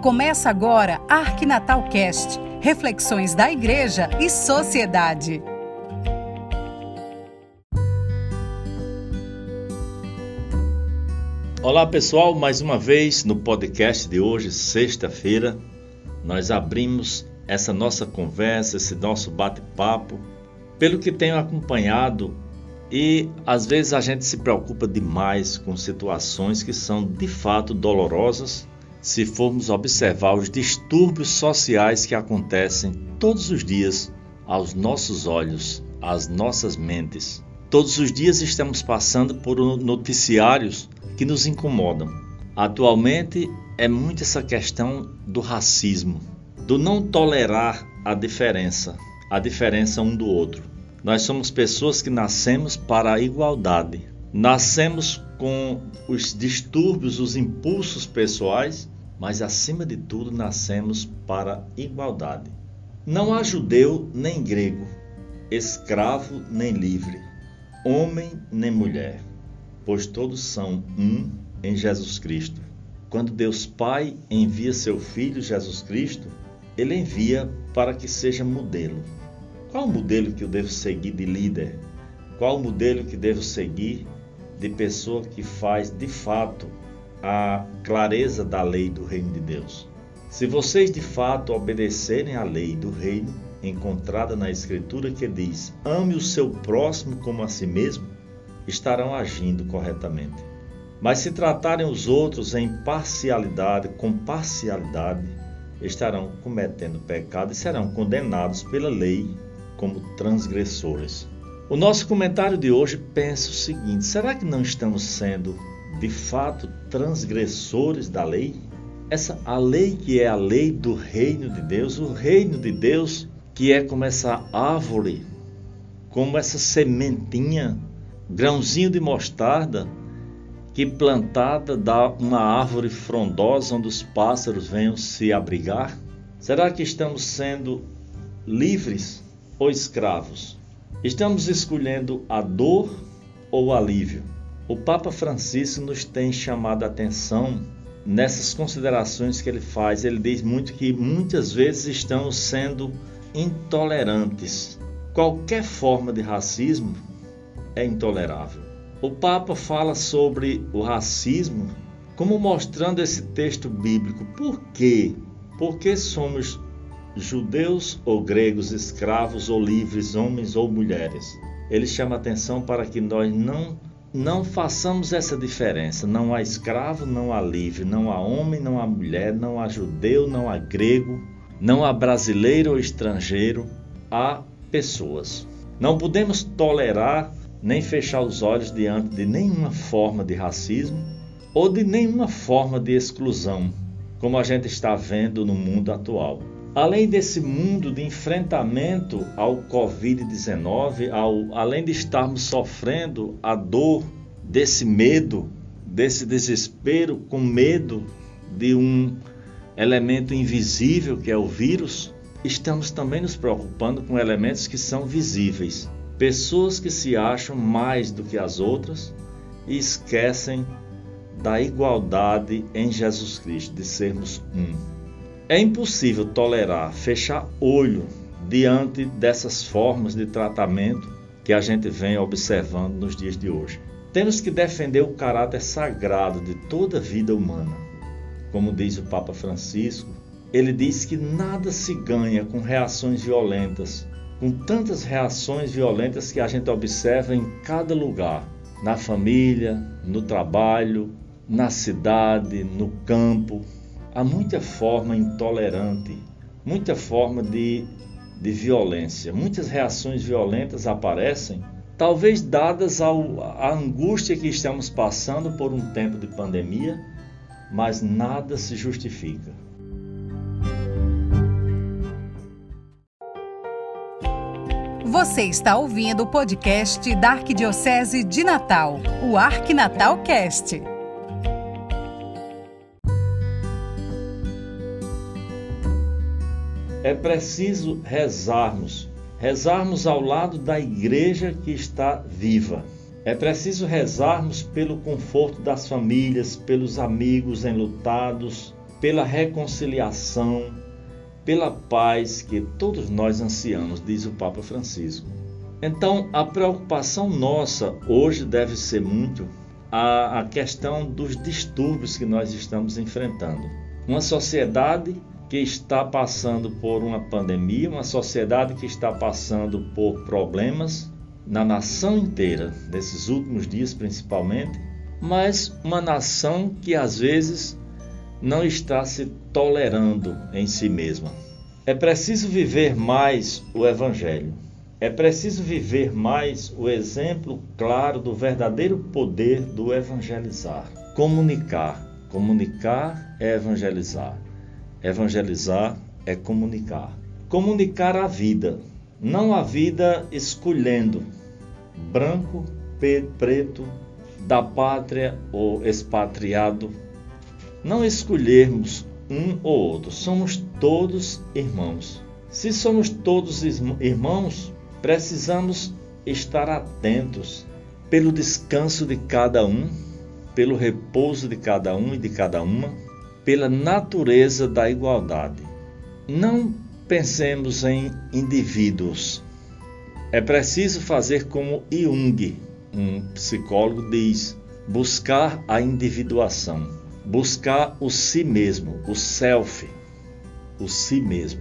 Começa agora Arquinatal Cast, reflexões da igreja e sociedade. Olá pessoal, mais uma vez no podcast de hoje, sexta-feira, nós abrimos essa nossa conversa, esse nosso bate-papo, pelo que tenho acompanhado e às vezes a gente se preocupa demais com situações que são de fato dolorosas se formos observar os distúrbios sociais que acontecem todos os dias aos nossos olhos, às nossas mentes. Todos os dias estamos passando por noticiários que nos incomodam. Atualmente é muito essa questão do racismo, do não tolerar a diferença, a diferença um do outro. Nós somos pessoas que nascemos para a igualdade. Nascemos com os distúrbios, os impulsos pessoais, mas acima de tudo nascemos para igualdade. Não há judeu nem grego, escravo nem livre, homem nem mulher, pois todos são um em Jesus Cristo. Quando Deus Pai envia seu Filho Jesus Cristo, ele envia para que seja modelo. Qual o modelo que eu devo seguir de líder? Qual o modelo que devo seguir de pessoa que faz de fato a clareza da lei do reino de Deus. Se vocês de fato obedecerem à lei do reino encontrada na Escritura que diz: ame o seu próximo como a si mesmo, estarão agindo corretamente. Mas se tratarem os outros em parcialidade, com parcialidade, estarão cometendo pecado e serão condenados pela lei como transgressores. O nosso comentário de hoje pensa o seguinte: será que não estamos sendo de fato transgressores da lei? Essa a lei que é a lei do reino de Deus, o reino de Deus que é como essa árvore, como essa sementinha, grãozinho de mostarda que plantada dá uma árvore frondosa onde os pássaros venham se abrigar? Será que estamos sendo livres ou escravos? Estamos escolhendo a dor ou o alívio? O Papa Francisco nos tem chamado a atenção nessas considerações que ele faz. Ele diz muito que muitas vezes estamos sendo intolerantes. Qualquer forma de racismo é intolerável. O Papa fala sobre o racismo como mostrando esse texto bíblico. Por quê? Porque somos judeus ou gregos, escravos ou livres, homens ou mulheres. Ele chama atenção para que nós não não façamos essa diferença. Não há escravo, não há livre, não há homem, não há mulher, não há judeu, não há grego, não há brasileiro ou estrangeiro, há pessoas. Não podemos tolerar nem fechar os olhos diante de nenhuma forma de racismo ou de nenhuma forma de exclusão, como a gente está vendo no mundo atual. Além desse mundo de enfrentamento ao Covid-19, além de estarmos sofrendo a dor desse medo, desse desespero, com medo de um elemento invisível que é o vírus, estamos também nos preocupando com elementos que são visíveis. Pessoas que se acham mais do que as outras e esquecem da igualdade em Jesus Cristo, de sermos um. É impossível tolerar, fechar olho diante dessas formas de tratamento que a gente vem observando nos dias de hoje. Temos que defender o caráter sagrado de toda a vida humana. Como diz o Papa Francisco, ele diz que nada se ganha com reações violentas, com tantas reações violentas que a gente observa em cada lugar, na família, no trabalho, na cidade, no campo, há muita forma intolerante, muita forma de, de violência. Muitas reações violentas aparecem, talvez dadas à angústia que estamos passando por um tempo de pandemia, mas nada se justifica. Você está ouvindo o podcast da Arquidiocese de Natal, o Arquinatal é preciso rezarmos, rezarmos ao lado da igreja que está viva. É preciso rezarmos pelo conforto das famílias, pelos amigos enlutados, pela reconciliação, pela paz que todos nós ansiamos, diz o Papa Francisco. Então, a preocupação nossa hoje deve ser muito a, a questão dos distúrbios que nós estamos enfrentando. Uma sociedade que está passando por uma pandemia, uma sociedade que está passando por problemas na nação inteira, nesses últimos dias principalmente, mas uma nação que às vezes não está se tolerando em si mesma. É preciso viver mais o Evangelho. É preciso viver mais o exemplo claro do verdadeiro poder do evangelizar. Comunicar. Comunicar é evangelizar. Evangelizar é comunicar. Comunicar a vida, não a vida escolhendo branco, preto, da pátria ou expatriado não escolhermos um ou outro, somos todos irmãos. Se somos todos irmãos, precisamos estar atentos pelo descanso de cada um, pelo repouso de cada um e de cada uma, pela natureza da igualdade. Não pensemos em indivíduos. É preciso fazer como Jung, um psicólogo, diz: buscar a individuação buscar o si mesmo, o self, o si mesmo.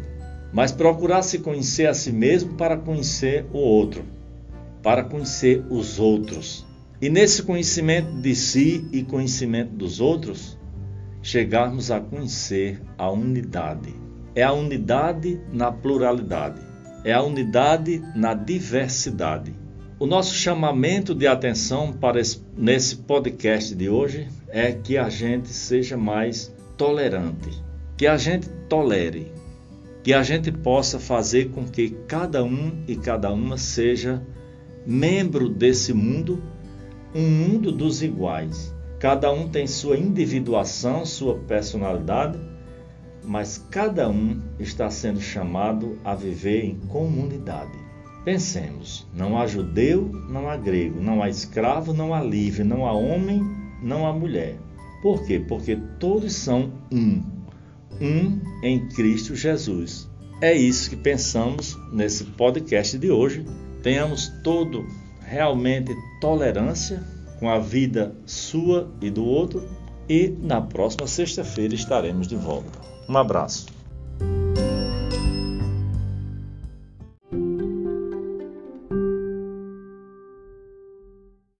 Mas procurar se conhecer a si mesmo para conhecer o outro, para conhecer os outros. E nesse conhecimento de si e conhecimento dos outros, chegarmos a conhecer a unidade. É a unidade na pluralidade, é a unidade na diversidade. O nosso chamamento de atenção para esse, nesse podcast de hoje é que a gente seja mais tolerante, que a gente tolere, que a gente possa fazer com que cada um e cada uma seja membro desse mundo, um mundo dos iguais. Cada um tem sua individuação, sua personalidade, mas cada um está sendo chamado a viver em comunidade. Pensemos: não há judeu, não há grego, não há escravo, não há livre, não há homem, não a mulher. Por quê? Porque todos são um, um em Cristo Jesus. É isso que pensamos nesse podcast de hoje. Tenhamos todo realmente tolerância com a vida sua e do outro. E na próxima sexta-feira estaremos de volta. Um abraço.